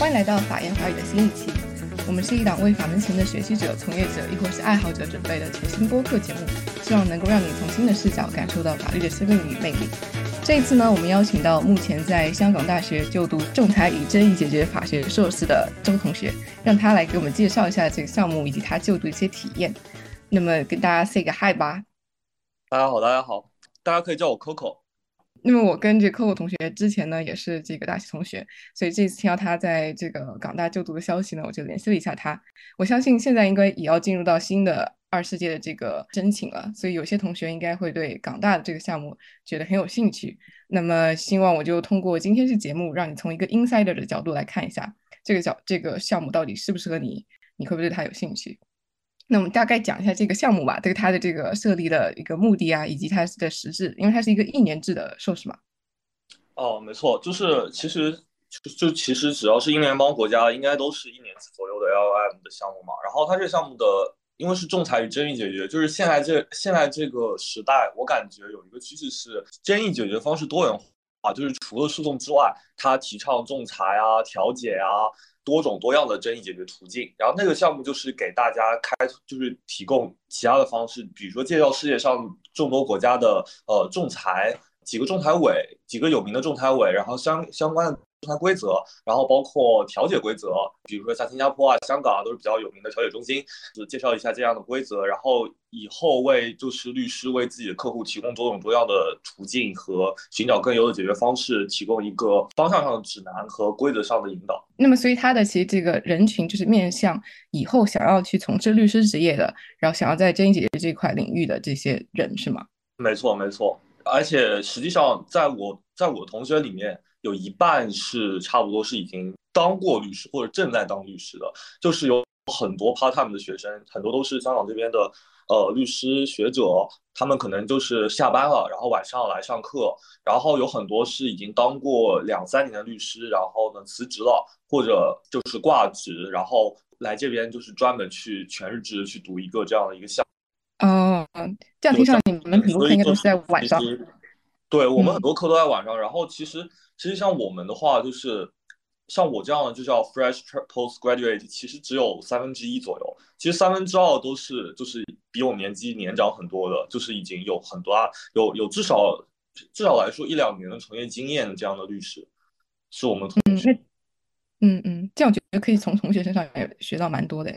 欢迎来到法言法语的新一期。我们是一档为法门前的学习者、从业者，亦或是爱好者准备的全新播客节目，希望能够让你从新的视角感受到法律的生命与魅力。这一次呢，我们邀请到目前在香港大学就读仲裁与争议解决法学硕士的周同学，让他来给我们介绍一下这个项目以及他就读一些体验。那么跟大家 say 个 hi 吧。大家好，大家好，大家可以叫我 Coco。那么我跟这 Coco 同学之前呢也是这个大学同学，所以这次听到他在这个港大就读的消息呢，我就联系了一下他。我相信现在应该也要进入到新的二世界的这个申请了，所以有些同学应该会对港大的这个项目觉得很有兴趣。那么希望我就通过今天这节目，让你从一个 insider 的角度来看一下这个角这个项目到底适不适合你，你会不会对它有兴趣？那我们大概讲一下这个项目吧，对它的这个设立的一个目的啊，以及它的实质，因为它是一个一年制的硕士嘛。哦，没错，就是其实就其实只要是英联邦国家，应该都是一年左右的 LLM 的项目嘛。然后它这个项目的，因为是仲裁与争议解决，就是现在这现在这个时代，我感觉有一个趋势是争议解决方式多元化，就是除了诉讼之外，它提倡仲裁啊、调解啊。多种多样的争议解决途径，然后那个项目就是给大家开，就是提供其他的方式，比如说介绍世界上众多国家的呃仲裁，几个仲裁委，几个有名的仲裁委，然后相相关的。仲裁规则，然后包括调解规则，比如说像新加坡啊、香港啊，都是比较有名的调解中心。就介绍一下这样的规则，然后以后为就是律师为自己的客户提供多种多样的途径和寻找更优的解决方式，提供一个方向上的指南和规则上的引导。那么，所以他的其实这个人群就是面向以后想要去从事律师职业的，然后想要在争议解决这块领域的这些人，是吗？没错，没错。而且实际上，在我在我同学里面。有一半是差不多是已经当过律师或者正在当律师的，就是有很多 part time 的学生，很多都是香港这边的呃律师学者，他们可能就是下班了，然后晚上来上课，然后有很多是已经当过两三年的律师，然后呢辞职了或者就是挂职，然后来这边就是专门去全日制去读一个这样的一个项。哦，这样听上你们很多课应该都是在晚上。对我们很多课都在晚上，然后其实。其实像我们的话，就是像我这样的就叫 fresh postgraduate，其实只有三分之一左右。其实三分之二都是就是比我年纪年长很多的，就是已经有很多啊，有有至少至少来说一两年的从业经验的这样的律师，是我们同学。嗯嗯，这样我觉得可以从同学身上也学到蛮多的。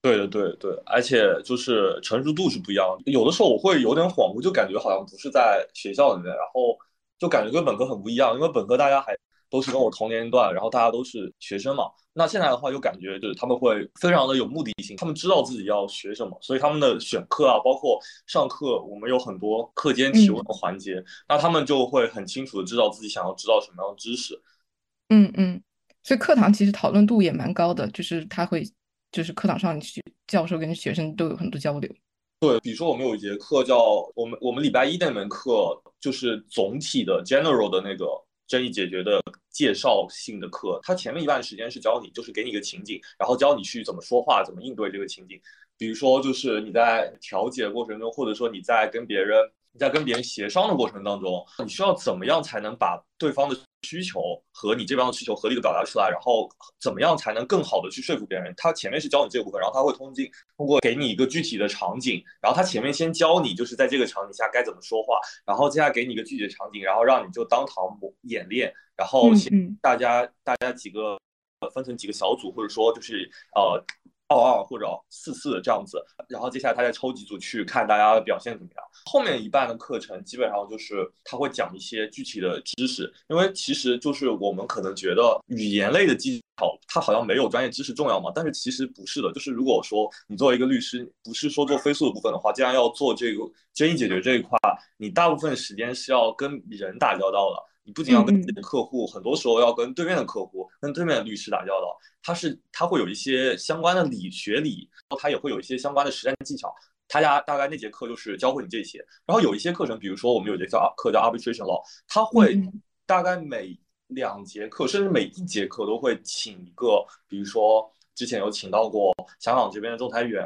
对的对对，而且就是成熟度是不一样的。有的时候我会有点恍惚，就感觉好像不是在学校里面，然后。就感觉跟本科很不一样，因为本科大家还都是跟我同年龄段，然后大家都是学生嘛。那现在的话，就感觉就是他们会非常的有目的性，他们知道自己要学什么，所以他们的选课啊，包括上课，我们有很多课间提问的环节，那他们就会很清楚的知道自己想要知道什么样的知识。嗯嗯，所以课堂其实讨论度也蛮高的，就是他会，就是课堂上学教授跟学生都有很多交流。对，比如说我们有一节课叫我们我们礼拜一那门课就是总体的 general 的那个争议解决的介绍性的课，它前面一半时间是教你，就是给你一个情景，然后教你去怎么说话，怎么应对这个情景。比如说就是你在调解过程中，或者说你在跟别人。在跟别人协商的过程当中，你需要怎么样才能把对方的需求和你这边的需求合理的表达出来？然后怎么样才能更好的去说服别人？他前面是教你这个部分，然后他会通进通过给你一个具体的场景，然后他前面先教你就是在这个场景下该怎么说话，然后接下来给你一个具体的场景，然后让你就当堂演练，然后大家大家几个分成几个小组，或者说就是呃。二二或者四四这样子，然后接下来他再抽几组去看大家的表现怎么样。后面一半的课程基本上就是他会讲一些具体的知识，因为其实就是我们可能觉得语言类的技巧它好像没有专业知识重要嘛，但是其实不是的。就是如果说你作为一个律师，不是说做飞速的部分的话，既然要做这个争议解决这一块，你大部分时间是要跟人打交道的。你不仅要跟自己的客户，很多时候要跟对面的客户、跟对面的律师打交道。他是他会有一些相关的理学理，然后他也会有一些相关的实战技巧。他家大概那节课就是教会你这些。然后有一些课程，比如说我们有节叫课叫 arbitration law，他会大概每两节课，甚至每一节课都会请一个，比如说之前有请到过香港这边的仲裁员、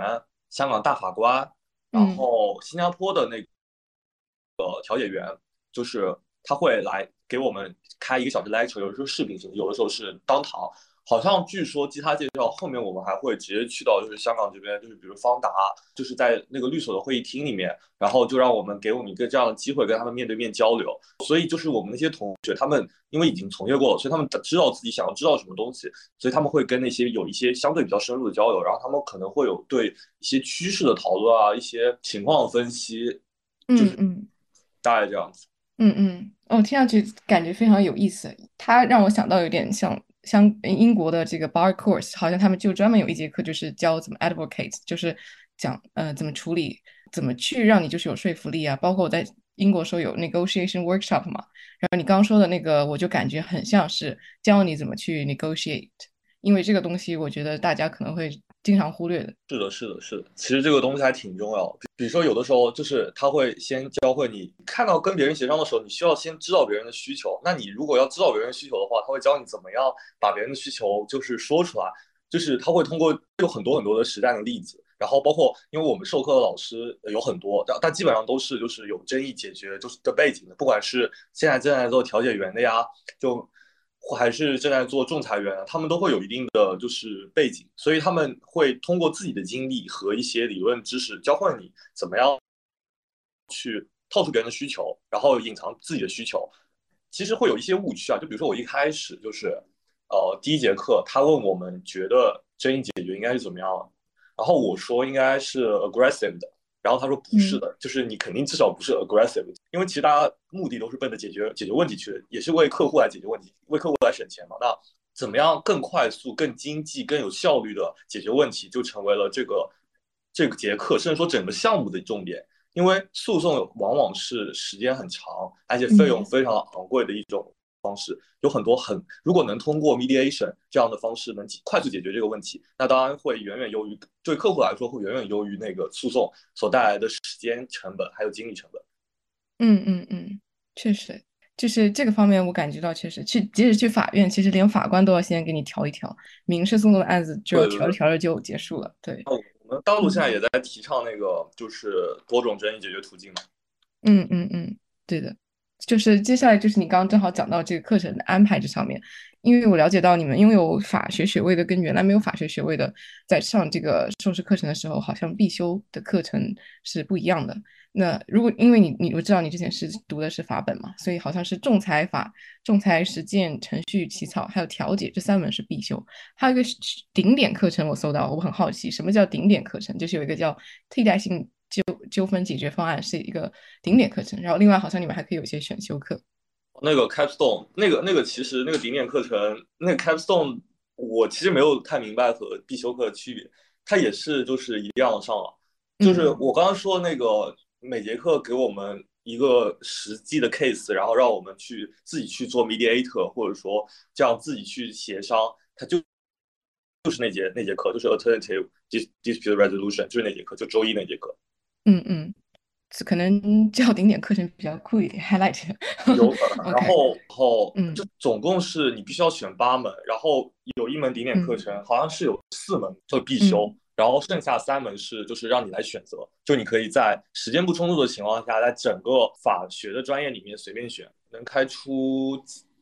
香港大法官，然后新加坡的那个调解员，就是他会来。给我们开一个小时 lecture，有的时候视频型，有的时候是当堂，好像据说据他介绍，后面我们还会直接去到就是香港这边，就是比如方达，就是在那个律所的会议厅里面，然后就让我们给我们一个这样的机会，跟他们面对面交流。所以就是我们那些同学，他们因为已经从业过了，所以他们知道自己想要知道什么东西，所以他们会跟那些有一些相对比较深入的交流，然后他们可能会有对一些趋势的讨论啊，一些情况分析，就是大概这样子。嗯嗯，哦，听上去感觉非常有意思。它让我想到有点像像英国的这个 bar course，好像他们就专门有一节课就是教怎么 advocate，就是讲呃怎么处理，怎么去让你就是有说服力啊。包括我在英国时候有 negotiation workshop 嘛，然后你刚刚说的那个，我就感觉很像是教你怎么去 negotiate，因为这个东西我觉得大家可能会。经常忽略的，是的，是的，是的。其实这个东西还挺重要。比如说，有的时候就是他会先教会你，看到跟别人协商的时候，你需要先知道别人的需求。那你如果要知道别人需求的话，他会教你怎么样把别人的需求就是说出来。就是他会通过有很多很多的实战的例子，然后包括因为我们授课的老师有很多，但但基本上都是就是有争议解决就是的背景的，不管是现在正在做调解员的呀，就。还是正在做仲裁员，他们都会有一定的就是背景，所以他们会通过自己的经历和一些理论知识教会你怎么样去套出别人的需求，然后隐藏自己的需求。其实会有一些误区啊，就比如说我一开始就是呃第一节课，他问我们觉得争议解决应该是怎么样，然后我说应该是 aggressive 的。然后他说不是的，就是你肯定至少不是 aggressive，因为其实大家目的都是奔着解决解决问题去的，也是为客户来解决问题，为客户来省钱嘛。那怎么样更快速、更经济、更有效率的解决问题，就成为了这个这个节课，甚至说整个项目的重点。因为诉讼往往是时间很长，而且费用非常昂贵的一种。方式有很多很，如果能通过 mediation 这样的方式能快速解决这个问题，那当然会远远优于对客户来说会远远优于那个诉讼所带来的时间成本还有精力成本。嗯嗯嗯，确实，就是这个方面我感觉到确实去即使去法院，其实连法官都要先给你调一调，民事诉讼的案子就调着调着就结束了。对，我们道路现在也在提倡那个就是多种争议解决途径嘛。嗯嗯嗯，对的。就是接下来就是你刚刚正好讲到这个课程的安排这上面，因为我了解到你们拥有法学学位的跟原来没有法学学位的，在上这个硕士课程的时候，好像必修的课程是不一样的。那如果因为你你我知道你之前是读的是法本嘛，所以好像是仲裁法、仲裁实践、程序起草还有调解这三门是必修，还有一个顶点课程我搜到，我很好奇什么叫顶点课程，就是有一个叫替代性。纠纠纷解决方案是一个顶点课程，然后另外好像你们还可以有一些选修课。那个 capstone，那个那个其实那个顶点课程，那个 capstone，我其实没有太明白和必修课的区别，它也是就是一样上了。就是我刚刚说那个每节课给我们一个实际的 case，然后让我们去自己去做 mediator，或者说这样自己去协商，它就就是那节那节课，就是 alternative dispute resolution，就是那节课，就周一那节课。嗯嗯，可能叫顶点课程比较酷一点，highlight。有，然后然后嗯，就总共是你必须要选八门，然后有一门顶点课程，好像是有四门就必修，然后剩下三门是就是让你来选择，就你可以在时间不充足的情况下，在整个法学的专业里面随便选，能开出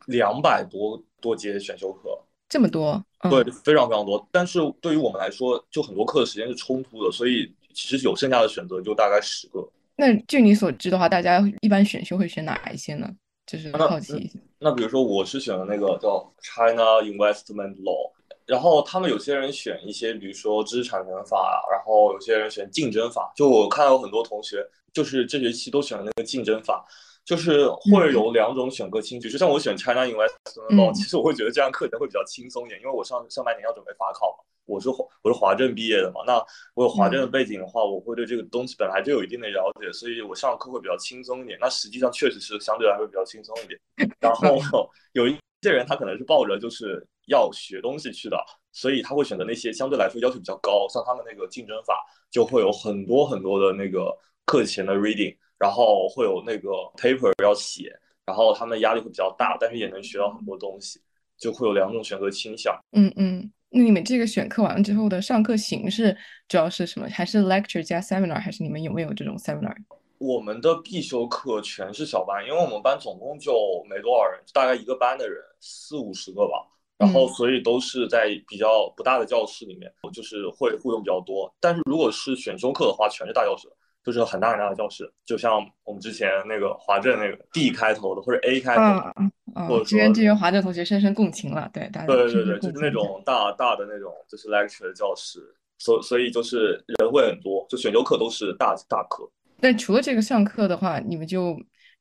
两百多多节选修课，这么多？对，非常非常多。但是对于我们来说，就很多课的时间是冲突的，所以。其实有剩下的选择就大概十个。那据你所知的话，大家一般选修会选哪一些呢？就是好奇一下。那比如说我是选的那个叫 China Investment Law，然后他们有些人选一些，比如说知识产权法，然后有些人选竞争法。就我看到有很多同学，就是这学期都选了那个竞争法，就是会有两种选课轻，就像我选 China Investment Law，其实我会觉得这样课程会比较轻松一点，因为我上上半年要准备法考嘛。我是华我是华政毕业的嘛，那我有华政的背景的话，我会对这个东西本来就有一定的了解，所以我上课会比较轻松一点。那实际上确实是相对来说比较轻松一点。然后 有一些人他可能是抱着就是要学东西去的，所以他会选择那些相对来说要求比较高，像他们那个竞争法就会有很多很多的那个课前的 reading，然后会有那个 paper 要写，然后他们压力会比较大，但是也能学到很多东西，就会有两种选择倾向。嗯嗯。那你们这个选课完了之后的上课形式主要是什么？还是 lecture 加 seminar？还是你们有没有这种 seminar？我们的必修课全是小班，因为我们班总共就没多少人，大概一个班的人四五十个吧。然后所以都是在比较不大的教室里面，就是会互动比较多。但是如果是选修课的话，全是大教室，就是很大很大的教室，就像我们之前那个华政那个 D 开头的或者 A 开头，或者支援支援华政同学深深共情了，对，大家对对对，就是那种大大的那种就是 lecture 的教室，所所以就是人会很多，就选修课都是大大课。但除了这个上课的话，你们就。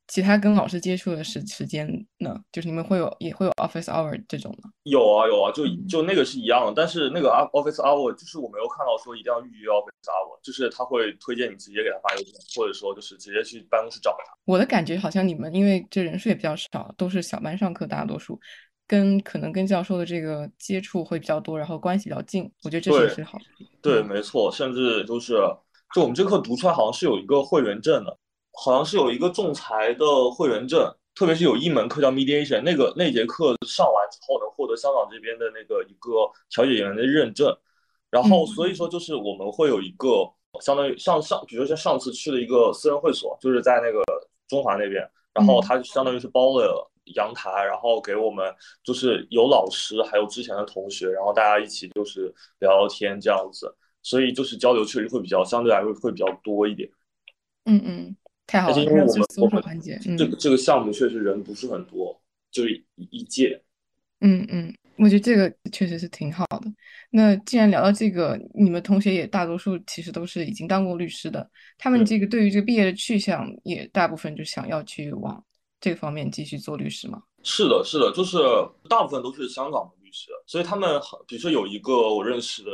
其他跟老师接触的时时间呢？就是你们会有也会有 office hour 这种吗？有啊有啊，就就那个是一样的，但是那个 office hour 就是我没有看到说一定要预约 office hour，就是他会推荐你直接给他发邮件，或者说就是直接去办公室找他。我的感觉好像你们因为这人数也比较少，都是小班上课，大多数跟可能跟教授的这个接触会比较多，然后关系比较近。我觉得这是好。对，没错，甚至就是就我们这课读出来好像是有一个会员证的。好像是有一个仲裁的会员证，特别是有一门课叫 mediation，那个那节课上完之后能获得香港这边的那个一个调解员的认证。然后所以说就是我们会有一个相当于上上，比如说像上次去了一个私人会所，就是在那个中华那边，然后他相当于是包了阳台，然后给我们就是有老师还有之前的同学，然后大家一起就是聊聊天这样子，所以就是交流确实会比较相对来说会比较多一点。嗯嗯。太好了，因为我们搜索环节，这个这个项目确实人不是很多，就是一一届。嗯嗯，我觉得这个确实是挺好的。那既然聊到这个，你们同学也大多数其实都是已经当过律师的，他们这个对于这个毕业的去向也大部分就想要去往这个方面继续做律师吗？是的，是的，就是大部分都是香港的律师，所以他们比如说有一个我认识的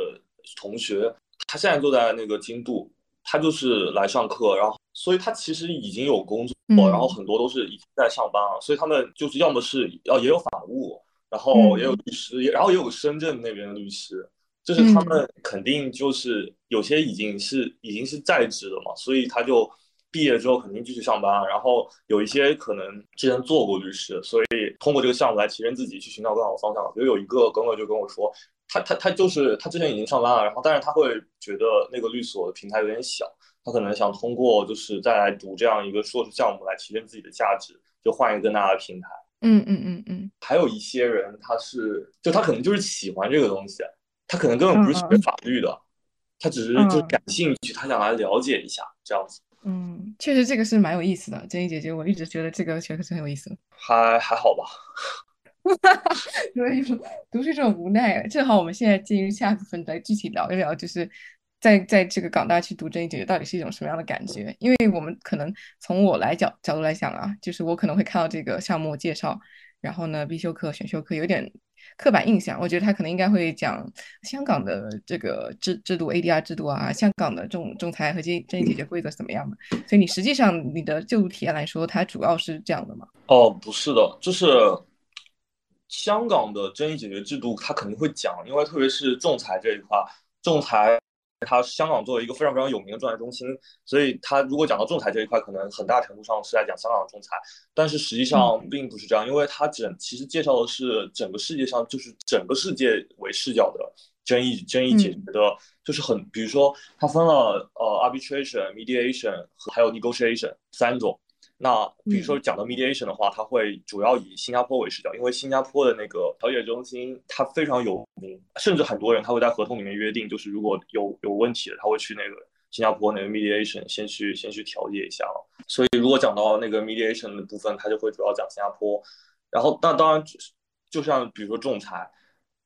同学，他现在就在那个京都。他就是来上课，然后，所以他其实已经有工作，然后很多都是已经在上班了，所以他们就是要么是要也有法务，然后也有律师，然后也有深圳那边的律师，就是他们肯定就是有些已经是已经是在职的嘛，所以他就毕业之后肯定继续上班，然后有一些可能之前做过律师，所以通过这个项目来提升自己，去寻找更好的方向。比如有一个哥哥就跟我说。他他他就是他之前已经上班了，然后但是他会觉得那个律所的平台有点小，他可能想通过就是再来读这样一个硕士项目来提升自己的价值，就换一个更大的平台。嗯嗯嗯嗯。还有一些人他是就他可能就是喜欢这个东西，他可能根本不是学法律的，他只是就感兴趣，他想来了解一下这样子。嗯，确实这个是蛮有意思的，珍妮姐姐，我一直觉得这个学科是很有意思的。还还好吧。哈哈，所以说读书这种无奈。正好我们现在进入下部分，来具体聊一聊，就是在在这个港大去读这一节到底是一种什么样的感觉？因为我们可能从我来角角度来讲啊，就是我可能会看到这个项目介绍，然后呢必修课、选修课有点刻板印象，我觉得他可能应该会讲香港的这个制制度、ADR 制度啊，香港的这种仲裁和这争议解决规则是怎么样的。所以你实际上你的就读体验来说，它主要是这样的吗？哦，不是的，就是。香港的争议解决制度，它肯定会讲，因为特别是仲裁这一块，仲裁它香港作为一个非常非常有名的仲裁中心，所以它如果讲到仲裁这一块，可能很大程度上是在讲香港的仲裁，但是实际上并不是这样，因为它整其实介绍的是整个世界上就是整个世界为视角的争议争议解决的，就是很比如说它分了呃 arbitration、mediation 和还有 negotiation 三种。那比如说讲到 mediation 的话，它会主要以新加坡为视角，因为新加坡的那个调解中心它非常有名，甚至很多人他会在合同里面约定，就是如果有有问题的，他会去那个新加坡那个 mediation 先去先去调解一下。所以如果讲到那个 mediation 的部分，他就会主要讲新加坡。然后那当然就像比如说仲裁，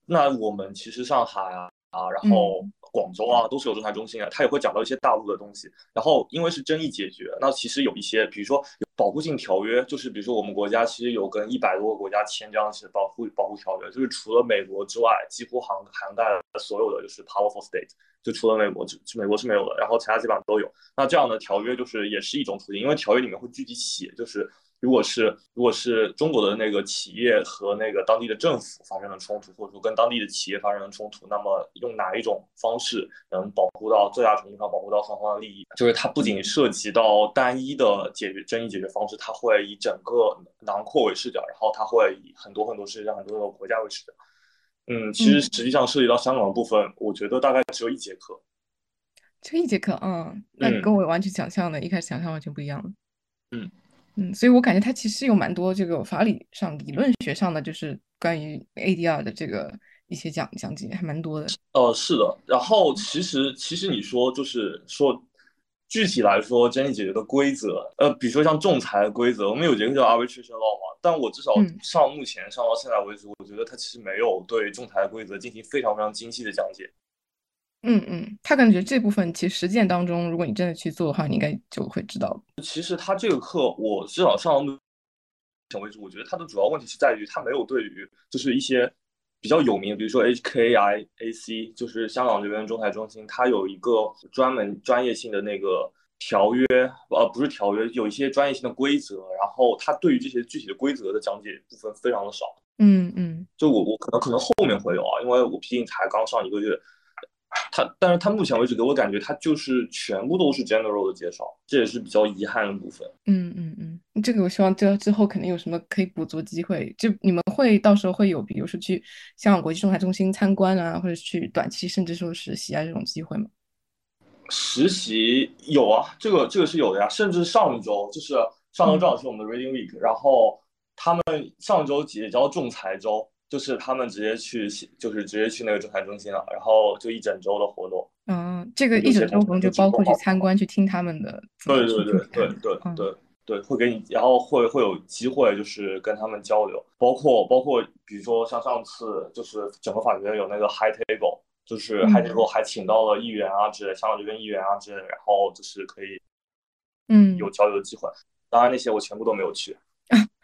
那我们其实上海啊啊，然后。广州啊，都是有仲裁中心啊，他也会讲到一些大陆的东西。然后因为是争议解决，那其实有一些，比如说保护性条约，就是比如说我们国家其实有跟一百多个国家签这样子保护保护条约，就是除了美国之外，几乎涵涵盖了所有的就是 powerful state，就除了美国，就美国是没有的，然后其他基本上都有。那这样的条约就是也是一种途径，因为条约里面会具体写，就是。如果是如果是中国的那个企业和那个当地的政府发生了冲突，或者说跟当地的企业发生了冲突，那么用哪一种方式能保护到最大程度上保护到双方的利益？就是它不仅涉及到单一的解决争议解决方式，它会以整个囊括为视角，然后它会以很多很多世界上很多的国家为视角。嗯，其实实际上涉及到香港的部分，我觉得大概只有一节课，就一节课，嗯，那跟我完全想象的，一开始想象完全不一样嗯。嗯，所以我感觉它其实有蛮多这个法理上、理论学上的，就是关于 ADR 的这个一些讲讲解，还蛮多的。呃，是的。然后其实其实你说就是说。具体来说，争议解决的规则，呃，比如说像仲裁的规则，我们有节课叫 arbitration law 嘛，但我至少上目前上到现在为止，我觉得它其实没有对仲裁的规则进行非常非常精细的讲解。嗯嗯，他感觉这部分其实实践当中，如果你真的去做的话，你应该就会知道。其实他这个课，我至少上到目前为止，我觉得他的主要问题是在于他没有对于就是一些。比较有名，比如说 HKIAC，就是香港这边仲裁中心，它有一个专门专业性的那个条约，呃，不是条约，有一些专业性的规则，然后他对于这些具体的规则的讲解部分非常的少。嗯嗯，就我我可能可能后面会有啊，因为我毕竟才刚上一个月。他，但是他目前为止给我感觉，他就是全部都是 general 的介绍，这也是比较遗憾的部分。嗯嗯嗯，这个我希望这之后肯定有什么可以补足机会，就你们会到时候会有，比如说去香港国际仲裁中心参观啊，或者去短期甚至说实习啊这种机会吗？实习有啊，这个这个是有的呀，甚至上一周就是上周正好是我们的 reading week，然后他们上周也叫仲裁周。就是他们直接去，就是直接去那个仲裁中心了，然后就一整周的活动。嗯，这个一整周活动就包括去参观、去听他们的。对对对对对对对，会给你，然后会会有机会，就是跟他们交流，包括包括比如说像上次，就是整个法学院有那个 high table，就是 high table 还请到了议员啊之类，香港这边议员啊之类，然后就是可以，嗯，有交流的机会。当然那些我全部都没有去。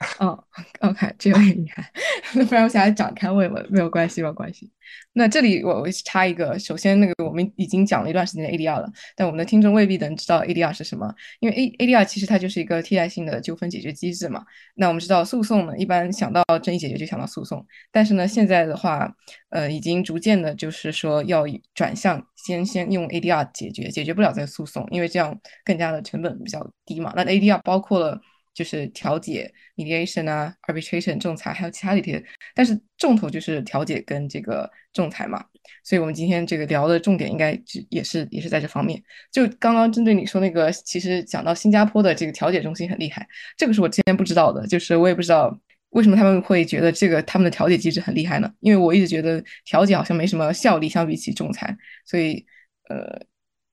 哦，OK，这有点厉害。那不然我想要展开问问，没有关系，没有关系。那这里我我插一个，首先那个我们已经讲了一段时间的 ADR 了，但我们的听众未必能知道 ADR 是什么，因为 A ADR 其实它就是一个替代性的纠纷解决机制嘛。那我们知道诉讼呢，一般想到争议解决就想到诉讼，但是呢，现在的话，呃，已经逐渐的就是说要转向先先用 ADR 解决，解决不了再诉讼，因为这样更加的成本比较低嘛。那 ADR 包括了。就是调解 mediation 啊，arbitration 仲裁，还有其他的一些，但是重头就是调解跟这个仲裁嘛。所以我们今天这个聊的重点应该就也是也是在这方面。就刚刚针对你说那个，其实讲到新加坡的这个调解中心很厉害，这个是我之前不知道的，就是我也不知道为什么他们会觉得这个他们的调解机制很厉害呢？因为我一直觉得调解好像没什么效力，相比起仲裁。所以，呃，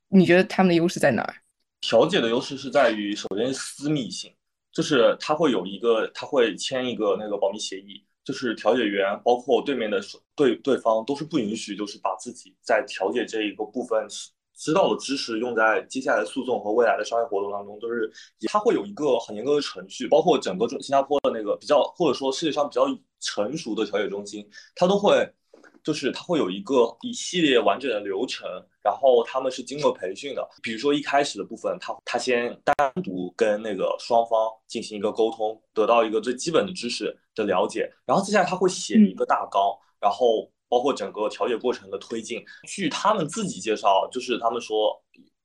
你觉得他们的优势在哪儿？调解的优势是在于，首先私密性。就是他会有一个，他会签一个那个保密协议，就是调解员包括对面的对对方都是不允许，就是把自己在调解这一个部分知道的知识用在接下来诉讼和未来的商业活动当中，都是他会有一个很严格的程序，包括整个新加坡的那个比较或者说世界上比较成熟的调解中心，他都会。就是它会有一个一系列完整的流程，然后他们是经过培训的。比如说一开始的部分，他他先单独跟那个双方进行一个沟通，得到一个最基本的知识的了解，然后接下来他会写一个大纲，然后包括整个调解过程的推进。据他们自己介绍，就是他们说，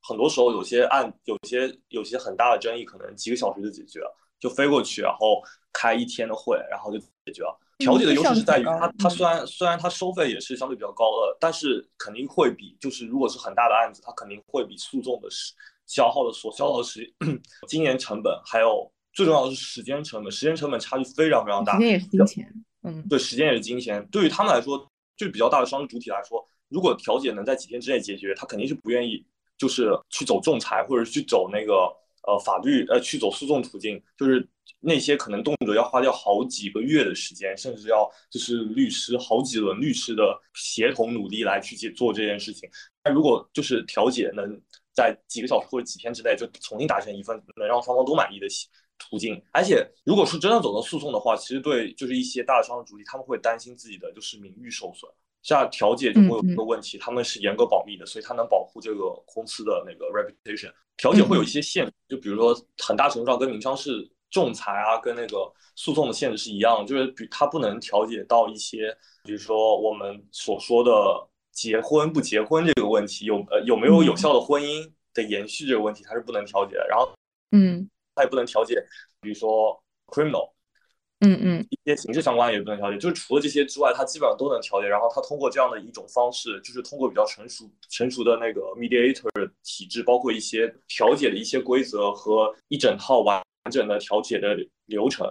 很多时候有些案，有些有些很大的争议，可能几个小时就解决了，就飞过去，然后开一天的会，然后就解决了。调解的优势是在于它，它虽然虽然它收费也是相对比较高的，但是肯定会比就是如果是很大的案子，它肯定会比诉讼的时消耗的所消耗的时 经验成本，还有最重要的是时间成本，时间成本差距非常非常大。时间也是金钱，嗯，对，时间也是金钱。对于他们来说，就比较大的商业主体来说，如果调解能在几天之内解决，他肯定是不愿意就是去走仲裁或者去走那个呃法律呃去走诉讼途径，就是。那些可能动辄要花掉好几个月的时间，甚至要就是律师好几轮律师的协同努力来去解做这件事情。那如果就是调解能在几个小时或者几天之内就重新达成一份能让双方都满意的途径，而且如果是真的走到诉讼的话，其实对就是一些大的商的主体，他们会担心自己的就是名誉受损。像调解就会有一个问题，他们是严格保密的，所以他能保护这个公司的那个 reputation。调解会有一些限制，就比如说很大程度上跟民商事。仲裁啊，跟那个诉讼的限制是一样，就是比它不能调解到一些，比如说我们所说的结婚不结婚这个问题，有呃有没有有效的婚姻的延续这个问题，它是不能调解的。然后，嗯，它也不能调解，比如说 criminal，嗯嗯，一些刑事相关也不能调解。就是除了这些之外，它基本上都能调解。然后它通过这样的一种方式，就是通过比较成熟成熟的那个 mediator 体制，包括一些调解的一些规则和一整套完。完整的调解的流程，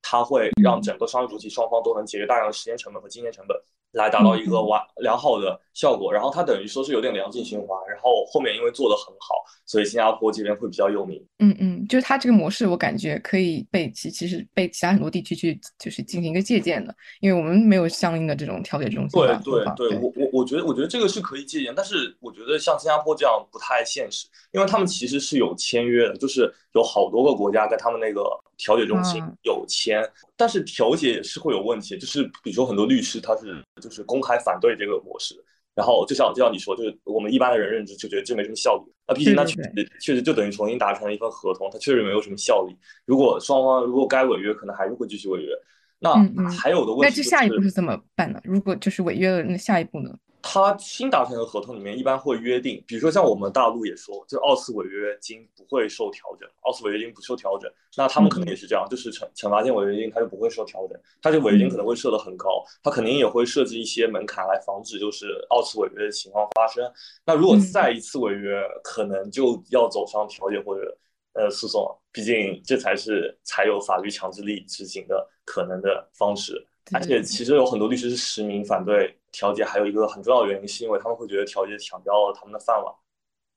它会让整个商业主体双方都能节约大量的时间成本和金钱成本。来达到一个完良好的效果，然后它等于说是有点良性循环，然后后面因为做的很好，所以新加坡这边会比较有名。嗯嗯，就是它这个模式，我感觉可以被其其实被其他很多地区去就是进行一个借鉴的，因为我们没有相应的这种调解中心。对对对，我我我觉得我觉得这个是可以借鉴，但是我觉得像新加坡这样不太现实，因为他们其实是有签约的，就是有好多个国家跟他们那个调解中心有签，但是调解也是会有问题，就是比如说很多律师他是。就是公开反对这个模式，然后就像就像你说，就是我们一般的人认知就觉得这没什么效率。那毕竟那确实确实就等于重新达成了一份合同，它确实没有什么效力。如果双方如果该违约，可能还是会继续违约。那还有的问题，那这下一步是怎么办呢？如果就是违约了，那下一步呢？他新达成的合同里面一般会约定，比如说像我们大陆也说，就二次违约金不会受调整，二次违约金不受调整。那他们可能也是这样，就是惩惩罚性违约金，它就不会受调整，它这违约金可能会设的很高，它肯定也会设置一些门槛来防止就是二次违约的情况发生。那如果再一次违约，可能就要走上调解或者呃诉讼，毕竟这才是才有法律强制力执行的可能的方式。而且其实有很多律师是实名反对。调解还有一个很重要的原因，是因为他们会觉得调解抢掉了他们的饭碗。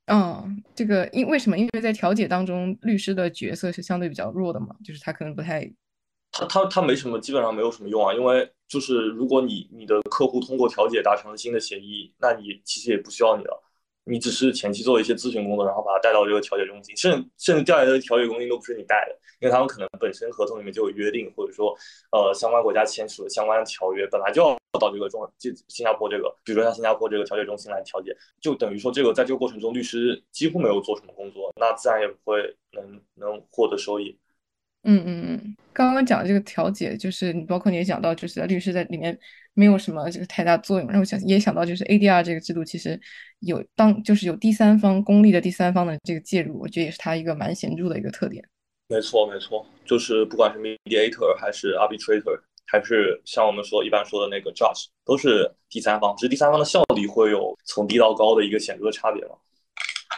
嗯，这个因为什么？因为在调解当中，律师的角色是相对比较弱的嘛，就是他可能不太，他他他没什么，基本上没有什么用啊。因为就是如果你你的客户通过调解达成了新的协议，那你其实也不需要你了。你只是前期做了一些咨询工作，然后把他带到这个调解中心，甚至甚至调来的调解中心都不是你带的，因为他们可能本身合同里面就有约定，或者说呃相关国家签署的相关条约，本来就要到这个中就新加坡这个，比如说像新加坡这个调解中心来调解，就等于说这个在这个过程中律师几乎没有做什么工作，那自然也不会能能获得收益。嗯嗯嗯，刚刚讲的这个调解，就是你包括你也讲到，就是律师在里面没有什么这个太大作用。让我想也想到，就是 ADR 这个制度其实有当就是有第三方公立的第三方的这个介入，我觉得也是它一个蛮显著的一个特点。没错没错，就是不管是 mediator 还是 arbitrator，还是像我们说一般说的那个 judge，都是第三方，只是第三方的效率会有从低到高的一个显著的差别嘛。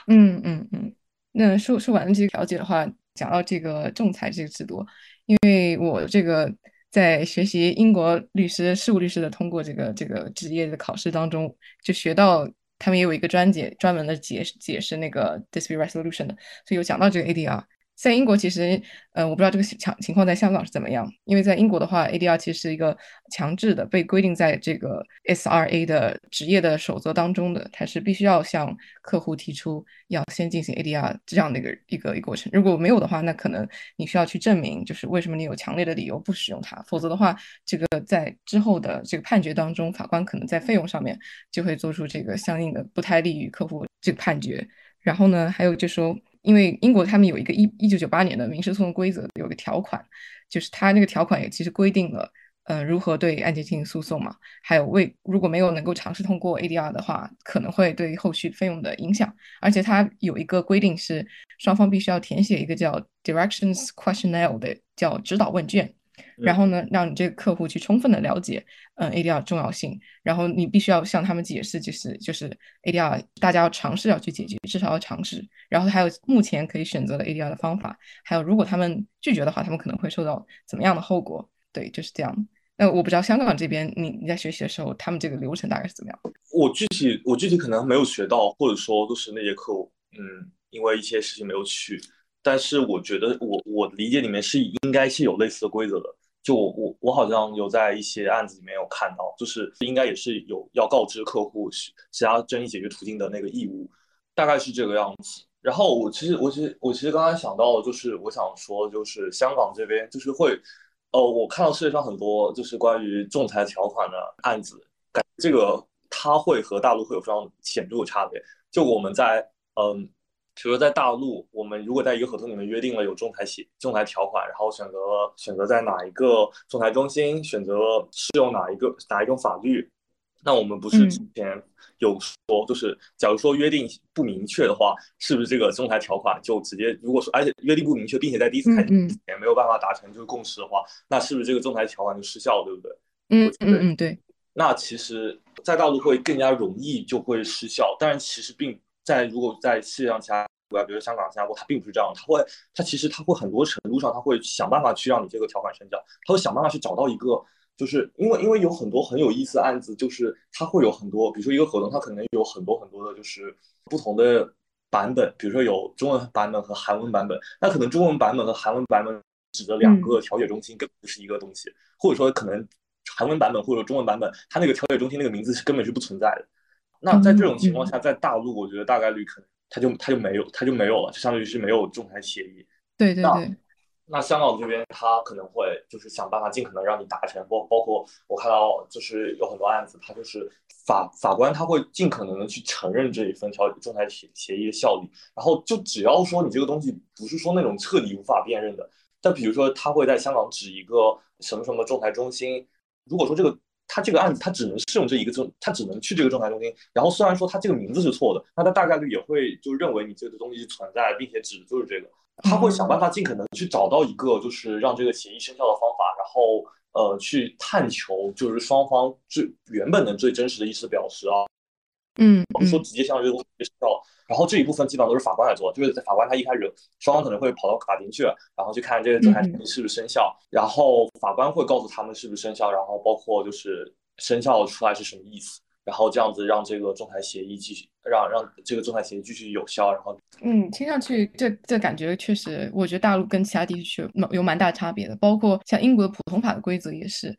嗯嗯嗯，那说说完了这个调解的话。讲到这个仲裁这个制度，因为我这个在学习英国律师、事务律师的通过这个这个职业的考试当中，就学到他们也有一个专解专门的解释解释那个 dispute resolution 的，所以有讲到这个 ADR。在英国，其实，呃，我不知道这个情情况在香港是怎么样。因为在英国的话，ADR 其实是一个强制的，被规定在这个 SRA 的职业的守则当中的，它是必须要向客户提出要先进行 ADR 这样的一个一个一个过程。如果没有的话，那可能你需要去证明，就是为什么你有强烈的理由不使用它。否则的话，这个在之后的这个判决当中，法官可能在费用上面就会做出这个相应的不太利于客户这个判决。然后呢，还有就说。因为英国他们有一个一一九九八年的民事诉讼规则，有个条款，就是它那个条款也其实规定了，呃，如何对案件进行诉讼嘛，还有未如果没有能够尝试通过 ADR 的话，可能会对后续费用的影响，而且它有一个规定是双方必须要填写一个叫 Directions Questionnaire 的叫指导问卷。然后呢，让你这个客户去充分的了解，嗯，ADR 重要性。然后你必须要向他们解释，就是就是 ADR，大家要尝试要去解决，至少要尝试。然后还有目前可以选择的 ADR 的方法，还有如果他们拒绝的话，他们可能会受到怎么样的后果？对，就是这样。那我不知道香港这边，你你在学习的时候，他们这个流程大概是怎么样？我具体我具体可能没有学到，或者说都是那节课，嗯，因为一些事情没有去。但是我觉得，我我理解里面是应该是有类似的规则的。就我我我好像有在一些案子里面有看到，就是应该也是有要告知客户是其他争议解决途径的那个义务，大概是这个样子。然后我其实我其实我其实刚才想到，就是我想说，就是香港这边就是会，呃，我看到世界上很多就是关于仲裁条款的案子，感这个它会和大陆会有非常显著的差别。就我们在嗯。比如说在大陆，我们如果在一个合同里面约定了有仲裁协仲裁条款，然后选择选择在哪一个仲裁中心，选择适用哪一个哪一种法律，那我们不是之前有说，就是假如说约定不明确的话，是不是这个仲裁条款就直接如果说而且约定不明确，并且在第一次开庭之前没有办法达成就是共识的话，那是不是这个仲裁条款就失效，对不对？嗯嗯嗯，对。那其实，在大陆会更加容易就会失效，但是其实并。在如果在世界上其他国家，比如香港、新加坡，它并不是这样，它会，它其实它会很多程度上，它会想办法去让你这个条款生效，它会想办法去找到一个，就是因为因为有很多很有意思的案子，就是它会有很多，比如说一个合同，它可能有很多很多的，就是不同的版本，比如说有中文版本和韩文版本，那可能中文版本和韩文版本指的两个调解中心根本不是一个东西，或者说可能韩文版本或者中文版本，它那个调解中心那个名字是根本是不存在的。那在这种情况下，在大陆，我觉得大概率可能他就他就没有他就没有了，就相当于是没有仲裁协议。对对对。那香港这边他可能会就是想办法尽可能让你达成，包包括我看到就是有很多案子，他就是法法官他会尽可能的去承认这一份调仲裁协协议的效力，然后就只要说你这个东西不是说那种彻底无法辨认的，但比如说他会在香港指一个什么什么仲裁中心，如果说这个。他这个案子，他只能适用这一个证，他只能去这个仲裁中心。然后虽然说他这个名字是错的，那他大概率也会就认为你这个东西存在，并且指的就是这个。他会想办法尽可能去找到一个就是让这个协议生效的方法，然后呃去探求就是双方最原本的最真实的意思表示啊。嗯，我们说直接向这个东西生效。然后这一部分基本上都是法官来做，就是在法官他一开始，双方可能会跑到法庭去，然后去看这个仲裁是不是生效，然后法官会告诉他们是不是生效，然后包括就是生效出来是什么意思，然后这样子让这个仲裁协议继续让让这个仲裁协议继续有效，然后嗯，听上去这这感觉确实，我觉得大陆跟其他地区有有蛮大差别的，包括像英国的普通法的规则也是，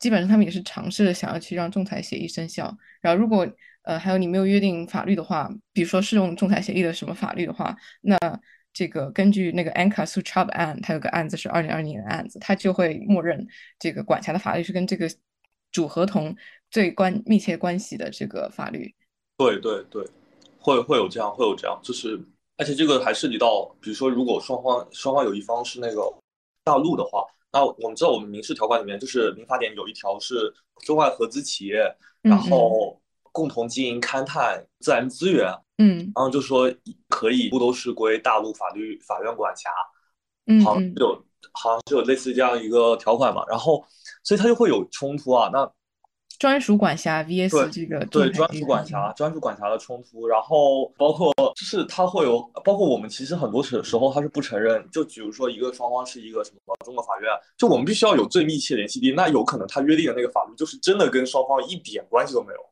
基本上他们也是尝试着想要去让仲裁协议生效，然后如果。呃，还有你没有约定法律的话，比如说适用仲裁协议的什么法律的话，那这个根据那个 Anka Suchab 案，它有个案子是二零二零年的案子，它就会默认这个管辖的法律是跟这个主合同最关密切关系的这个法律。对对对，会会有这样，会有这样，就是而且这个还涉及到，比如说如果双方双方有一方是那个大陆的话，那我们知道我们民事条款里面就是民法典有一条是中外合资企业，然后。共同经营勘探自然资源，嗯，然后就说可以不都是归大陆法律法院管辖，嗯，好像有好像就有类似这样一个条款嘛，然后所以它就会有冲突啊。那专属管辖 vs 这个对专属管辖专属管辖的冲突，然后包括就是它会有包括我们其实很多时时候它是不承认，就比如说一个双方是一个什么中国法院，就我们必须要有最密切联系地，那有可能他约定的那个法律就是真的跟双方一点关系都没有。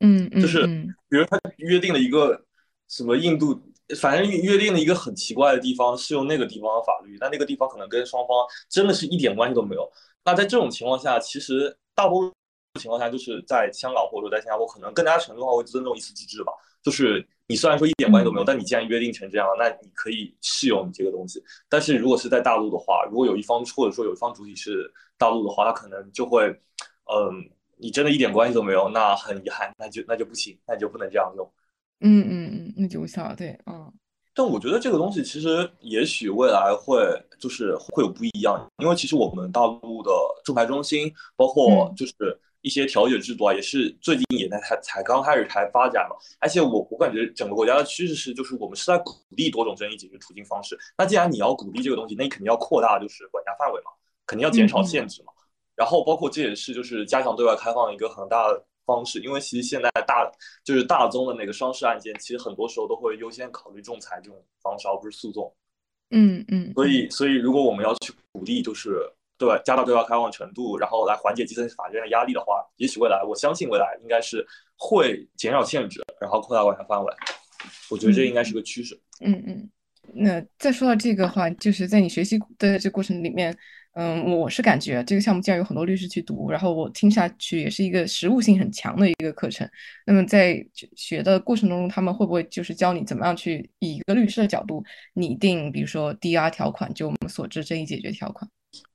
嗯，就是比如他约定了一个什么印度，反正约定了一个很奇怪的地方，适用那个地方的法律，但那个地方可能跟双方真的是一点关系都没有。那在这种情况下，其实大多数情况下，就是在香港或者说在新加坡，可能更加程度上会尊重一次机制吧。就是你虽然说一点关系都没有，但你既然约定成这样，那你可以适用你这个东西。但是如果是在大陆的话，如果有一方或者说有一方主体是大陆的话，他可能就会，嗯。你真的一点关系都没有，那很遗憾，那就那就不行，那就不能这样用。嗯嗯嗯，那就无效了。对，嗯。但我觉得这个东西其实也许未来会就是会有不一样，因为其实我们大陆的仲裁中心，包括就是一些调解制度啊，也是最近也在才才刚开始才发展嘛。而且我我感觉整个国家的趋势是，就是我们是在鼓励多种争议解决途径方式。那既然你要鼓励这个东西，那你肯定要扩大就是管辖范围嘛，肯定要减少限制嘛。然后包括这也是就是加强对外开放一个很大的方式，因为其实现在大就是大宗的那个商事案件，其实很多时候都会优先考虑仲裁这种方式，而不是诉讼。嗯嗯。所以所以如果我们要去鼓励，就是对加大对外开放程度，然后来缓解基层法院的压力的话，也许未来我相信未来应该是会减少限制，然后扩大管辖范围。我觉得这应该是个趋势。嗯嗯。那再说到这个话，就是在你学习的这过程里面。嗯，我是感觉这个项目既然有很多律师去读，然后我听下去也是一个实务性很强的一个课程。那么在学的过程中，他们会不会就是教你怎么样去以一个律师的角度拟定，比如说 DR 条款，就我们所知争议解决条款？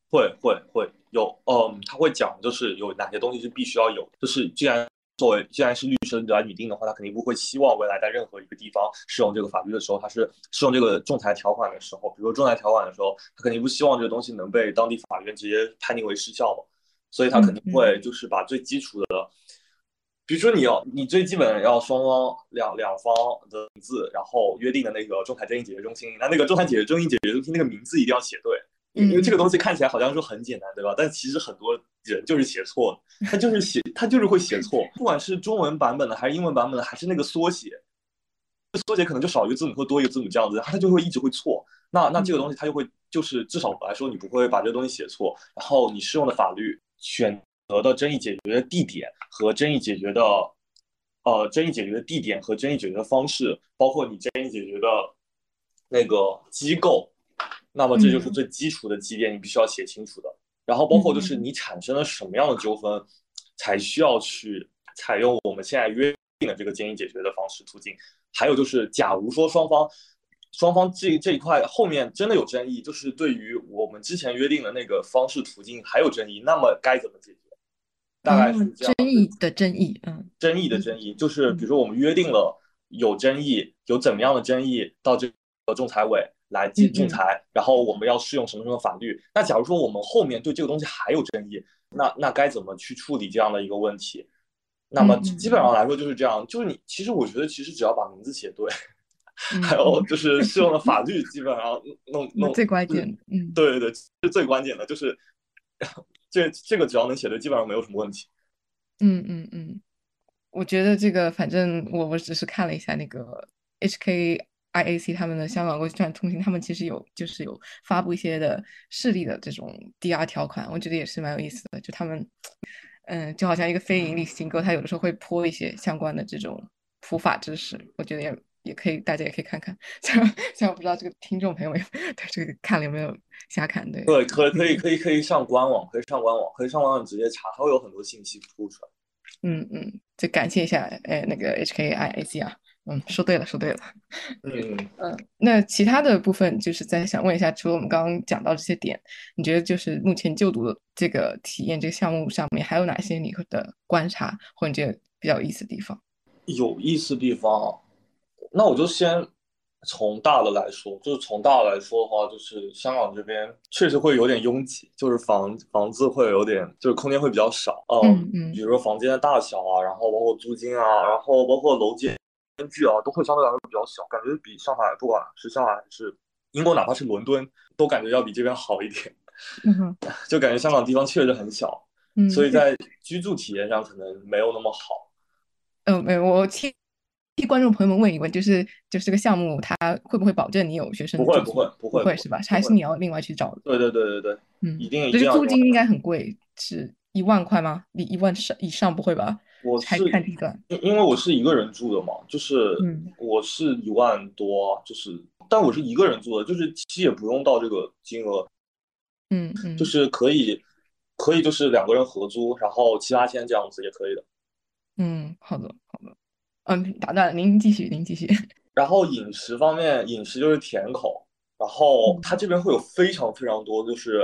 会会会有，嗯，他会讲就是有哪些东西是必须要有，就是既然。作为既然是律师来拟定的话，他肯定不会希望未来在任何一个地方适用这个法律的时候，他是适用这个仲裁条款的时候，比如说仲裁条款的时候，他肯定不希望这个东西能被当地法院直接判定为失效嘛，所以他肯定会就是把最基础的，比如说你要你最基本要双方两两方的名字，然后约定的那个仲裁争议解决中心，那那个仲裁解决争议解决中心那个名字一定要写对。因为这个东西看起来好像说很简单，对吧？但其实很多人就是写错，他就是写，他就是会写错。不管是中文版本的，还是英文版本的，还是那个缩写，缩写可能就少一个字母或多一个字母这样子，然后它就会一直会错。那那这个东西他就会就是至少来说你不会把这个东西写错，然后你适用的法律、选择的争议解决的地点和争议解决的呃争议解决的地点和争议解决的方式，包括你争议解决的那个机构，那么这就是最基础的几点，你必须要写清楚的。然后包括就是你产生了什么样的纠纷，才需要去采用我们现在约定的这个建议解决的方式途径。还有就是，假如说双方双方这这一块后面真的有争议，就是对于我们之前约定的那个方式途径还有争议，那么该怎么解决？大概是这样。争议的争议，嗯，争议的争议，就是比如说我们约定了有争议，有怎么样的争议到这个仲裁委来进仲裁，然后我们要适用什么什么法律？那假如说我们后面对这个东西还有争议，那那该怎么去处理这样的一个问题？那么基本上来说就是这样，就是你其实我觉得其实只要把名字写对，还有就是适用的法律 基本上弄弄最关键，嗯，对对对，是最关键的，就是 这这个只要能写对，基本上没有什么问题。嗯嗯嗯，我觉得这个反正我我只是看了一下那个 HKIAC 他们的香港国际站通信，他们其实有就是有发布一些的势力的这种 DR 条款，我觉得也是蛮有意思的，就他们。嗯，就好像一个非盈利机构，它有的时候会泼一些相关的这种普法知识，我觉得也也可以，大家也可以看看。虽然虽然我不知道这个听众朋友们 对这个看了有没有瞎看，对对，可可以可以可以上官网，可以上官网，可以上官网直接查，它会有很多信息铺出来。嗯嗯，就感谢一下，哎，那个 HKIAC 啊。嗯，说对了，说对了。嗯嗯，那其他的部分就是在想问一下，除了我们刚刚讲到这些点，你觉得就是目前就读的这个体验这个项目上面还有哪些你的观察或者你觉得比较有意思的地方？有意思地方，那我就先从大的来说，就是从大的来说的话，就是香港这边确实会有点拥挤，就是房房子会有点，就是空间会比较少。嗯嗯，比如说房间的大小啊，然后包括租金啊，然后包括楼间。根据啊，都会相对来说比较小，感觉比上海，不管是上海还是英国，哪怕是伦敦，都感觉要比这边好一点。嗯就感觉香港地方确实很小，嗯，所以在居住体验上可能没有那么好。嗯，没有，我替替观众朋友们问一问，就是就是这个项目它会不会保证你有学生？不会，不会，不会，不会是吧？还是你要另外去找？对对对对对，嗯，一定。就是租金应该很贵，是一万块吗？你一万上以上不会吧？我是看地段，因因为我是一个人住的嘛，就是我是一万多，就是但我是一个人住的，就是其实也不用到这个金额，嗯嗯，就是可以可以就是两个人合租，然后七八千这样子也可以的。嗯，好的好的，嗯，打断了，您继续您继续。然后饮食方面，饮食就是甜口，然后他这边会有非常非常多，就是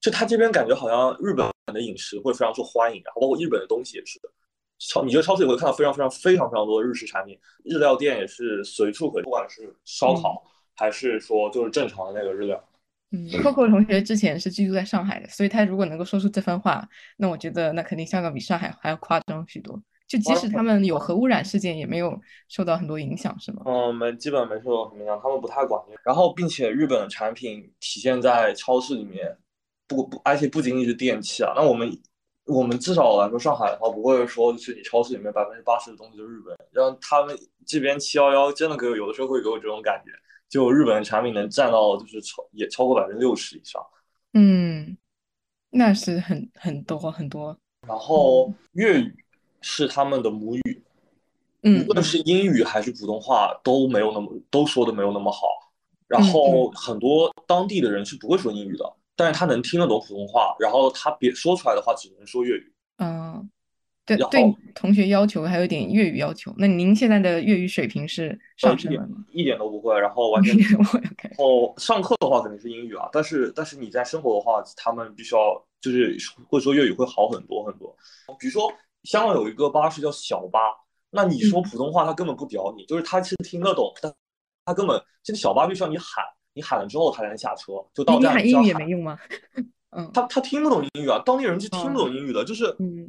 就他这边感觉好像日本的饮食会非常受欢迎，然后包括日本的东西也是的。超，你觉得超市里会看到非常非常非常非常多的日式产品，日料店也是随处可见，不管是烧烤还是说就是正常的那个日料。嗯，Coco 同学之前是居住在上海的，所以他如果能够说出这番话，那我觉得那肯定香港比上海还要夸张许多。就即使他们有核污染事件，也没有受到很多影响，是吗？嗯，没，基本没受到什么影响，他们不太管。然后，并且日本的产品体现在超市里面，不不，而且不仅仅是电器啊，那我们。我们至少来说，上海的话不会说是你超市里面百分之八十的东西都是日本，让他们这边七幺幺真的给我有的时候会给我这种感觉，就日本的产品能占到就是超也超过百分之六十以上。嗯，那是很很多很多。然后粤语是他们的母语，嗯，无论是英语还是普通话都没有那么都说的没有那么好。然后很多当地的人是不会说英语的。但是他能听得懂普通话，然后他别说出来的话只能说粤语。嗯，对对，同学要求还有点粤语要求。那您现在的粤语水平是上升了吗？一点都不会，然后完全。然后上课的话肯定是英语啊，但是但是你在生活的话，他们必须要就是会说粤语会好很多很多。比如说香港有一个巴士叫小巴，那你说普通话他根本不屌你，就是他是听得懂，但他根本这个小巴必须要你喊。你喊了之后，他才能下车。就到站，你喊英语也没用吗？嗯，他他听不懂英语啊，当地人是听不懂英语的，就是嗯，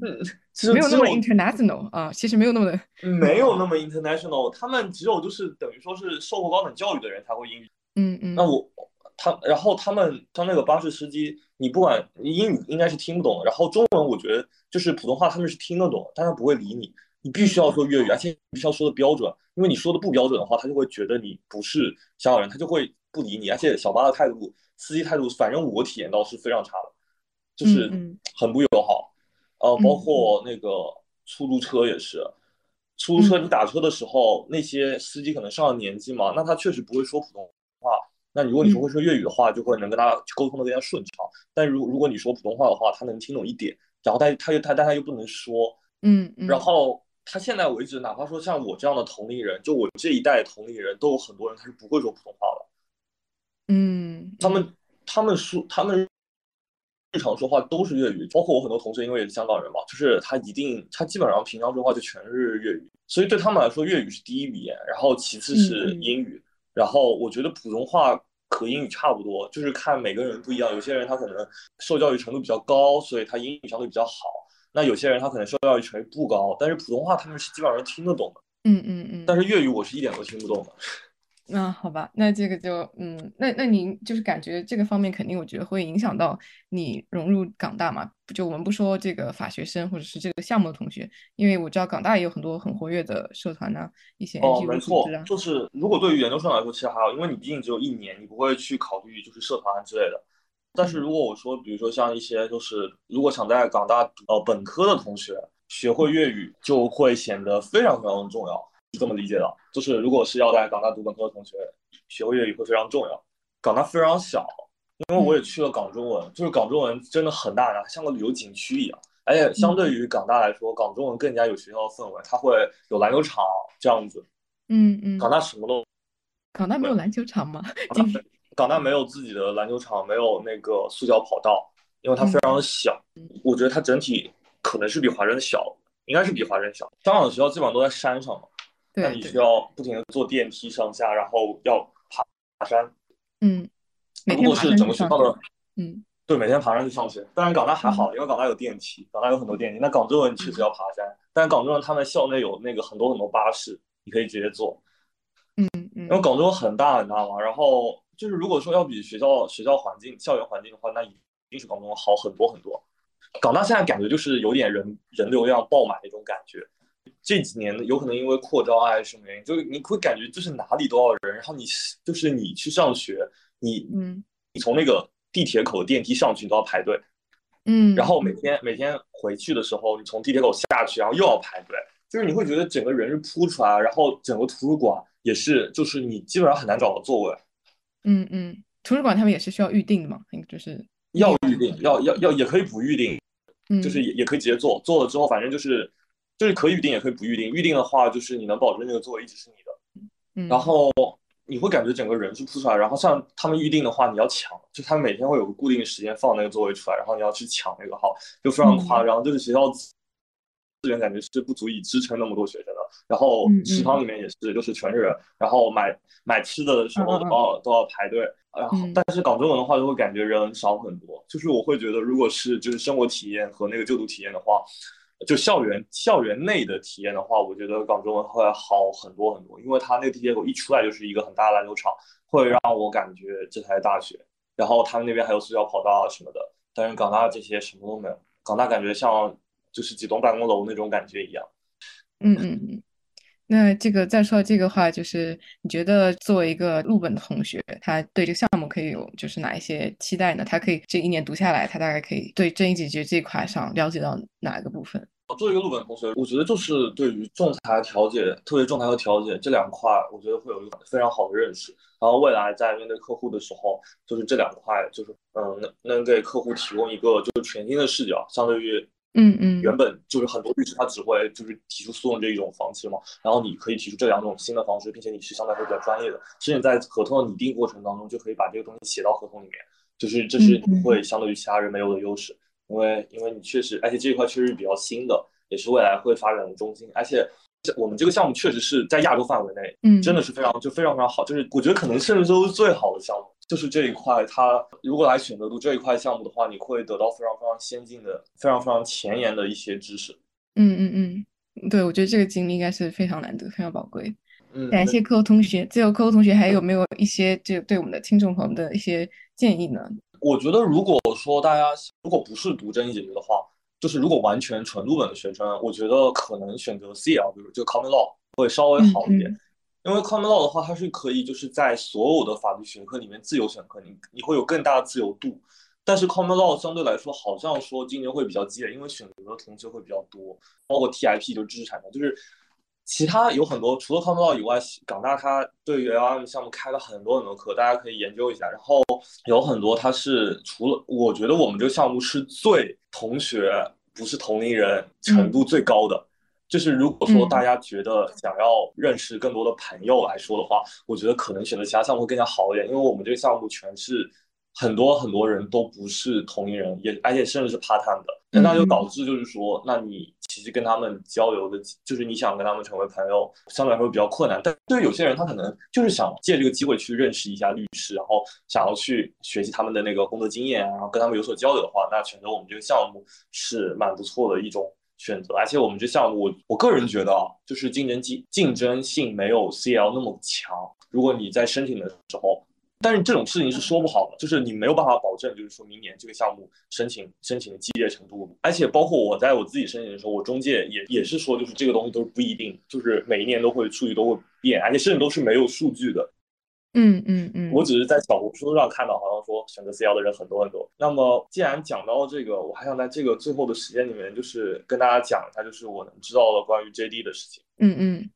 没有那么 international 啊，其实没有那么的，没有那么 international。他们只有就是等于说是受过高等教育的人才会英语。嗯嗯。那我他，然后他们像那个巴士司机，你不管英语应该是听不懂，然后中文我觉得就是普通话他们是听得懂，但他不会理你。你必须要说粤语，而且你必须要说的标准，因为你说的不标准的话，他就会觉得你不是香港人，他就会不理你。而且小巴的态度，司机态度，反正我体验到是非常差的，就是很不友好。呃，包括那个出租车也是，出租车你打车的时候，那些司机可能上了年纪嘛，那他确实不会说普通话。那如果你说会说粤语的话，就会能跟他沟通的更加顺畅。但如如果你说普通话的话，他能听懂一点，然后他他又他但他又不能说，嗯，然后。他现在为止，哪怕说像我这样的同龄人，就我这一代同龄人都有很多人他是不会说普通话的。嗯，他们他们说他们日常说话都是粤语，包括我很多同学，因为也是香港人嘛，就是他一定他基本上平常说话就全是粤语，所以对他们来说粤语是第一语言，然后其次是英语，然后我觉得普通话和英语差不多，就是看每个人不一样，有些人他可能受教育程度比较高，所以他英语相对比较好。那有些人他可能受教育程度不高，但是普通话他们是基本上听得懂的。嗯嗯嗯。但是粤语我是一点都听不懂的。那好吧，那这个就嗯，那那您就是感觉这个方面肯定我觉得会影响到你融入港大嘛？就我们不说这个法学生或者是这个项目的同学，因为我知道港大也有很多很活跃的社团呐，一些哦，没错，就是如果对于研究生来说，其实还好，因为你毕竟只有一年，你不会去考虑就是社团之类的。但是如果我说，比如说像一些就是如果想在港大呃本科的同学学会粤语，就会显得非常非常的重要，是这么理解的。就是如果是要在港大读本科的同学，学会粤语会非常重要。港大非常小，因为我也去了港中文，就是港中文真的很大呀，像个旅游景区一样。而且相对于港大来说，港中文更加有学校的氛围，它会有篮球场这样子。嗯嗯。港大什么都。港大没有篮球场吗？港大没有自己的篮球场，没有那个塑胶跑道，因为它非常的小。我觉得它整体可能是比华人小，应该是比华人小。香港的学校基本上都在山上嘛，那你需要不停的坐电梯上下，然后要爬爬山。嗯，如果是整个学校的，嗯，对，每天爬上去上学。当然港大还好，因为港大有电梯，港大有很多电梯。那港中文确实要爬山，但是港中文他们校内有那个很多很多巴士，你可以直接坐。嗯嗯，因为港中文很大很大嘛，然后。就是如果说要比学校学校环境、校园环境的话，那一定是港中好很多很多。港大现在感觉就是有点人人流量爆满那种感觉。这几年有可能因为扩招啊，还是什么原因，就是你会感觉就是哪里都要人。然后你就是你去上学，你嗯，你从那个地铁口电梯上去你都要排队，嗯，然后每天每天回去的时候，你从地铁口下去，然后又要排队，就是你会觉得整个人是扑出来，然后整个图书馆也是，就是你基本上很难找到座位。嗯嗯，图书馆他们也是需要预定的嘛？就是要预定，要要要也可以不预定，就是也也可以直接坐，坐了之后反正就是就是可以预定也可以不预定，预定的话就是你能保证那个座位一直是你的，然后你会感觉整个人是铺出来，然后像他们预定的话你要抢，就他们每天会有个固定时间放那个座位出来，然后你要去抢那个号，就非常夸张，就是学校。资源感觉是不足以支撑那么多学生的，然后食堂里面也是，就是全是人，然后买买吃的的时候都要都要排队，然后但是港中文的话就会感觉人少很多，就是我会觉得如果是就是生活体验和那个就读体验的话，就校园校园内的体验的话，我觉得港中文会好很多很多，因为它那个地铁口一出来就是一个很大的篮球场，会让我感觉这才是大学，然后他们那边还有塑胶跑道啊什么的，但是港大这些什么都没有，港大感觉像。就是几栋办公楼那种感觉一样。嗯嗯嗯，那这个再说这个话，就是你觉得作为一个陆本的同学，他对这个项目可以有就是哪一些期待呢？他可以这一年读下来，他大概可以对争议解决这一块上了解到哪个部分？作为一个陆本同学，我觉得就是对于仲裁调解，特别仲裁和调解这两块，我觉得会有一个非常好的认识。然后未来在面对客户的时候，就是这两块，就是嗯，能能给客户提供一个就是全新的视角，相对于。嗯嗯，原本就是很多律师他只会就是提出诉讼这一种方式嘛，然后你可以提出这两种新的方式，并且你是相对来说比较专业的，甚至在合同的拟定过程当中就可以把这个东西写到合同里面，就是这是你会相对于其他人没有的优势，因为因为你确实，而且这一块确实是比较新的，也是未来会发展的中心，而且我们这个项目确实是在亚洲范围内，嗯，真的是非常就非常非常好，就是我觉得可能甚至都是最好的项目。就是这一块，它如果来选择读这一块项目的话，你会得到非常非常先进的、非常非常前沿的一些知识。嗯嗯嗯，对，我觉得这个经历应该是非常难得、非常宝贵。嗯，感谢客户同学。最后，客户同学还有没有一些就对我们的听众朋友们的一些建议呢？我觉得，如果说大家如果不是读争议解决的话，就是如果完全纯入本的学生，我觉得可能选择 CL，比如就 Common Law 会稍微好一点。因为 Common Law 的话，它是可以就是在所有的法律学科里面自由选课，你你会有更大的自由度。但是 Common Law 相对来说，好像说今年会比较激烈，因为选择的同学会比较多，包括 TIP 就知识产权，就是其他有很多除了 Common Law 以外，港大它对于 LM 项目开了很多很多课，大家可以研究一下。然后有很多它是除了，我觉得我们这个项目是最同学不是同龄人程度最高的。就是如果说大家觉得想要认识更多的朋友来说的话，我觉得可能选择其他项目会更加好一点，因为我们这个项目全是很多很多人都不是同龄人，也而且甚至是 part time 的，那就导致就是说，那你其实跟他们交流的，就是你想跟他们成为朋友，相对来说比较困难。但对于有些人，他可能就是想借这个机会去认识一下律师，然后想要去学习他们的那个工作经验，然后跟他们有所交流的话，那选择我们这个项目是蛮不错的一种。选择，而且我们这项目，我我个人觉得啊，就是竞争竞竞争性没有 CL 那么强。如果你在申请的时候，但是这种事情是说不好的，就是你没有办法保证，就是说明年这个项目申请申请的激烈程度。而且包括我在我自己申请的时候，我中介也也是说，就是这个东西都是不一定，就是每一年都会数据都会变，而且甚至都是没有数据的。嗯嗯嗯，我只是在小红书上看到，好像说选择 CL 的人很多很多。那么既然讲到这个，我还想在这个最后的时间里面，就是跟大家讲一下，就是我能知道的关于 JD 的事情。嗯嗯。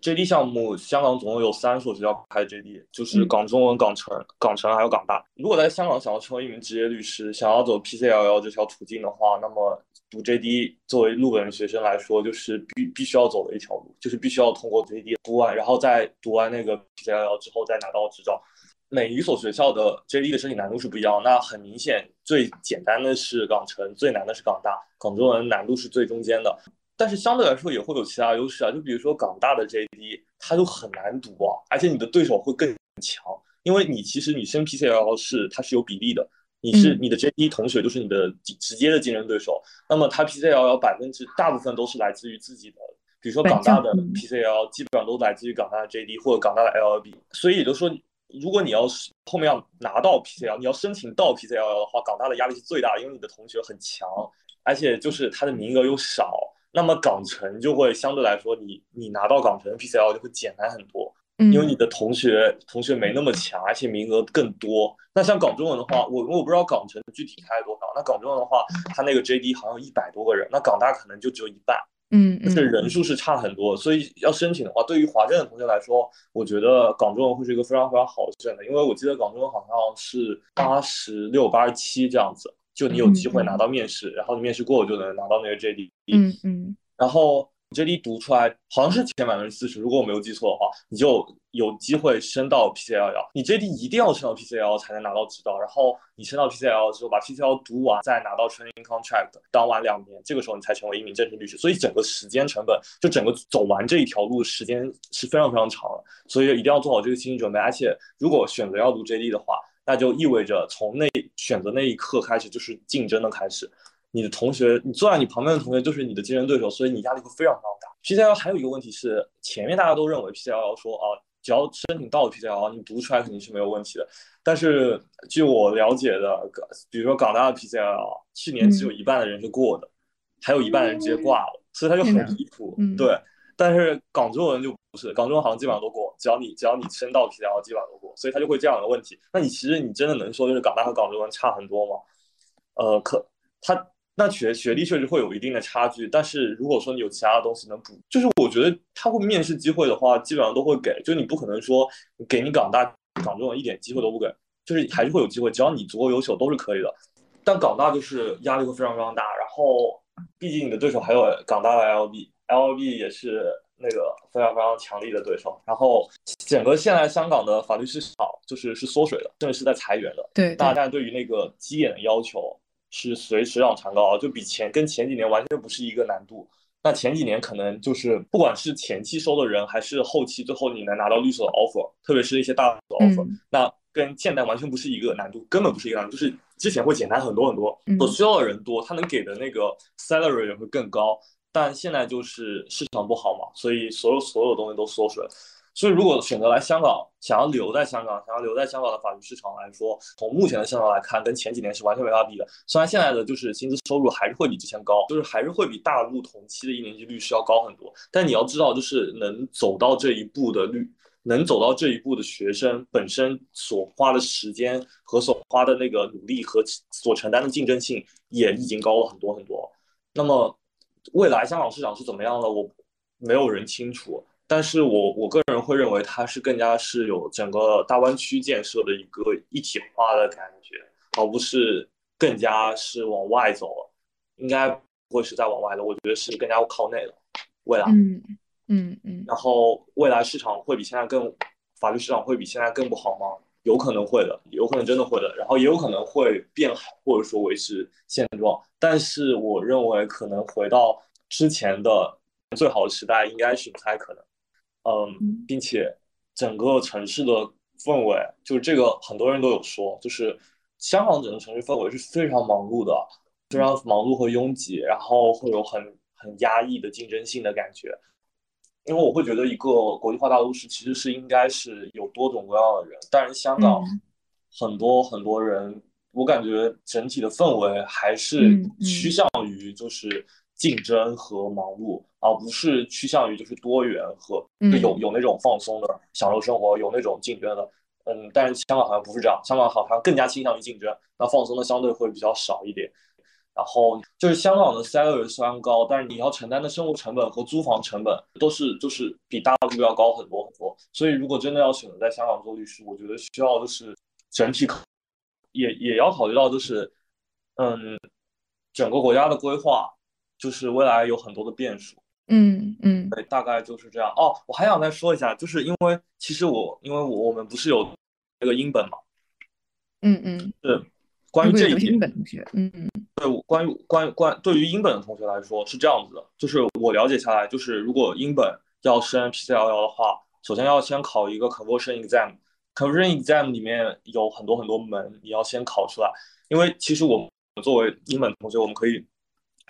JD 项目，香港总共有三所学校开 JD，就是港中文、港城、港城还有港大。如果在香港想要成为一名职业律师，想要走 PCLL 这条途径的话，那么读 JD 作为入本学生来说，就是必必须要走的一条路，就是必须要通过 JD 读完，然后再读完那个 PCL 之后再拿到执照。每一所学校的 JD 的申请难度是不一样，那很明显，最简单的是港城，最难的是港大，港中文难度是最中间的。但是相对来说也会有其他优势啊，就比如说港大的 JD，它就很难读啊，而且你的对手会更强，因为你其实你升 PCL 是它是有比例的，你是你的 JD 同学就是你的直接的竞争对手，那么他 PCL 百分之大部分都是来自于自己的，比如说港大的 PCL 基本上都来自于港大的 JD 或者港大的 LLB，所以也就是说，如果你要是后面要拿到 PCL，你要申请到 PCL 的话，港大的压力是最大的，因为你的同学很强，而且就是它的名额又少。那么港城就会相对来说，你你拿到港城 PCL 就会简单很多，因为你的同学同学没那么强，而且名额更多。那像港中文的话，我我不知道港城具体开了多少。那港中文的话，它那个 JD 好像一百多个人，那港大可能就只有一半，嗯，这人数是差很多。所以要申请的话，对于华政的同学来说，我觉得港中文会是一个非常非常好的选择，因为我记得港中文好像是八十六、八十七这样子。就你有机会拿到面试，然后你面试过，就能拿到那个 JD。嗯嗯。然后 JD 读出来好像是前百分之四十，如果我没有记错的话，你就有机会升到 PCL。你 JD 一定要升到 PCL 才能拿到执照，然后你升到 PCL 之后，把 PCL 读完，再拿到 training contract，当完两年，这个时候你才成为一名正式律师。所以整个时间成本，就整个走完这一条路时间是非常非常长的。所以一定要做好这个心理准备。而且如果选择要读 JD 的话，那就意味着从那选择那一刻开始就是竞争的开始，你的同学，你坐在你旁边的同学就是你的竞争对手，所以你压力会非常非常大。PCL 还有一个问题是，前面大家都认为 PCL 说啊，只要申请到了 PCL，你读出来肯定是没有问题的。但是据我了解的，比如说港大的 PCL，去年只有一半的人是过的，还有一半的人直接挂了，所以他就很离谱。对。但是港中文就不是，港中文好像基本上都过，只要你只要你申到 PCL，基本上都过，所以他就会这样的问题。那你其实你真的能说就是港大和港中文差很多吗？呃，可他那学学历确实会有一定的差距，但是如果说你有其他的东西能补，就是我觉得他会面试机会的话，基本上都会给，就你不可能说给你港大港中文一点机会都不给，就是还是会有机会，只要你足够优秀都是可以的。但港大就是压力会非常非常大，然后毕竟你的对手还有港大的 LB。LLB 也是那个非常非常强力的对手，然后整个现在香港的法律市场就是是缩水的，甚至是在裁员的。对，大家对于那个基点的要求是随水涨船高，就比前跟前几年完全不是一个难度。那前几年可能就是不管是前期收的人，还是后期最后你能拿到绿色的 offer，特别是一些大的 offer，那跟现在完全不是一个难度，根本不是一个难度，就是之前会简单很多很多，所需要的人多，他能给的那个 salary 也会更高。但现在就是市场不好嘛，所以所有所有东西都缩水，所以如果选择来香港，想要留在香港，想要留在香港的法律市场来说，从目前的香港来看，跟前几年是完全没法比的。虽然现在的就是薪资收入还是会比之前高，就是还是会比大陆同期的一年级律师要高很多。但你要知道，就是能走到这一步的律。能走到这一步的学生本身所花的时间和所花的那个努力和所承担的竞争性也已经高了很多很多。那么未来香港市场是怎么样的，我没有人清楚。但是我我个人会认为它是更加是有整个大湾区建设的一个一体化的感觉，而不是更加是往外走了。应该不会是在往外的，我觉得是更加靠内的。未来。嗯嗯嗯，然后未来市场会比现在更，法律市场会比现在更不好吗？有可能会的，有可能真的会的，然后也有可能会变好，或者说维持现状。但是我认为可能回到之前的最好的时代应该是不太可能。嗯，并且整个城市的氛围，就是这个很多人都有说，就是香港整个城市氛围是非常忙碌的，非常忙碌和拥挤，然后会有很很压抑的竞争性的感觉。因为我会觉得一个国际化大都市其实是应该是有多种多样的人，但是香港很多很多人，我感觉整体的氛围还是趋向于就是竞争和忙碌，而不是趋向于就是多元和有有那种放松的享受生活，有那种竞争的。嗯，但是香港好像不是这样，香港好像更加倾向于竞争，那放松的相对会比较少一点。然后就是香港的 salary 虽然高，但是你要承担的生活成本和租房成本都是就是比大陆要高很多很多。所以如果真的要选择在香港做律师，我觉得需要就是整体考，也也要考虑到就是嗯整个国家的规划，就是未来有很多的变数。嗯嗯，对，大概就是这样。哦，我还想再说一下，就是因为其实我因为我我们不是有那个英本嘛？嗯嗯，是。关于这一点，英本同学，嗯嗯，对，关于关于关对于英本的同学来说是这样子的，就是我了解下来，就是如果英本要升 PCLL 的话，首先要先考一个 Conversion Exam，Conversion Exam 里面有很多很多门，你要先考出来。因为其实我们作为英本同学，我们可以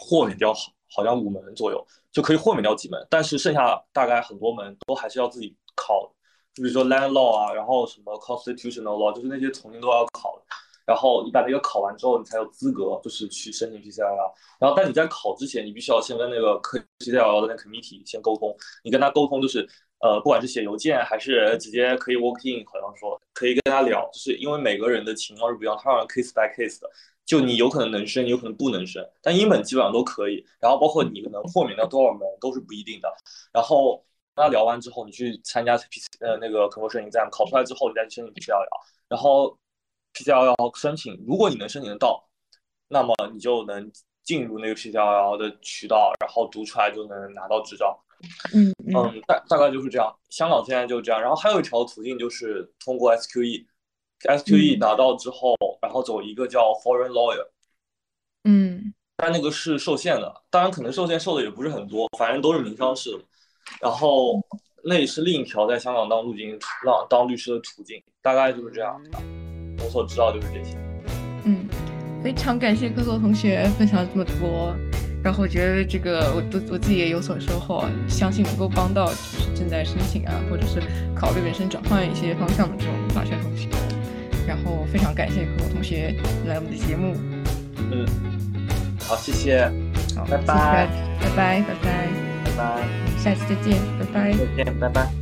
豁免掉好好像五门左右，就可以豁免掉几门，但是剩下大概很多门都还是要自己考，就比如说 Land Law 啊，然后什么 Constitutional Law，就是那些重新都要考。然后你把那个考完之后，你才有资格就是去申请 PCLL。然后，但你在考之前，你必须要先跟那个科 PCLL 的那 committee 先沟通。你跟他沟通，就是呃，不管是写邮件还是直接可以 walk in，好像说可以跟他聊，就是因为每个人的情况是不一样，他好像 case by case 的。就你有可能能升，有可能不能升，但英本基本上都可以。然后包括你能豁免掉多少门都是不一定的。然后跟他聊完之后，你去参加 P 呃那个 conversion exam，考出来之后，你再去申请 PCLL。然后。PCLL 申请，如果你能申请得到，那么你就能进入那个 PCLL 的渠道，然后读出来就能拿到执照。嗯嗯，大大概就是这样。香港现在就这样，然后还有一条途径就是通过 SQE，SQE 拿到之后，然后走一个叫 Foreign Lawyer。嗯，但那个是受限的，当然可能受限受的也不是很多，反正都是民商事。然后那也是另一条在香港当陆军、当当律师的途径，大概就是这样。我所知道就是这些。嗯，非常感谢科科同学分享了这么多，然后我觉得这个我都我自己也有所收获，相信能够帮到就是正在申请啊，或者是考虑人生转换一些方向的这种法学同学。然后非常感谢科科同学来我们的节目。嗯，好，谢谢。好，拜拜，拜拜，拜拜，拜拜，下期再见，拜拜，再见，拜拜。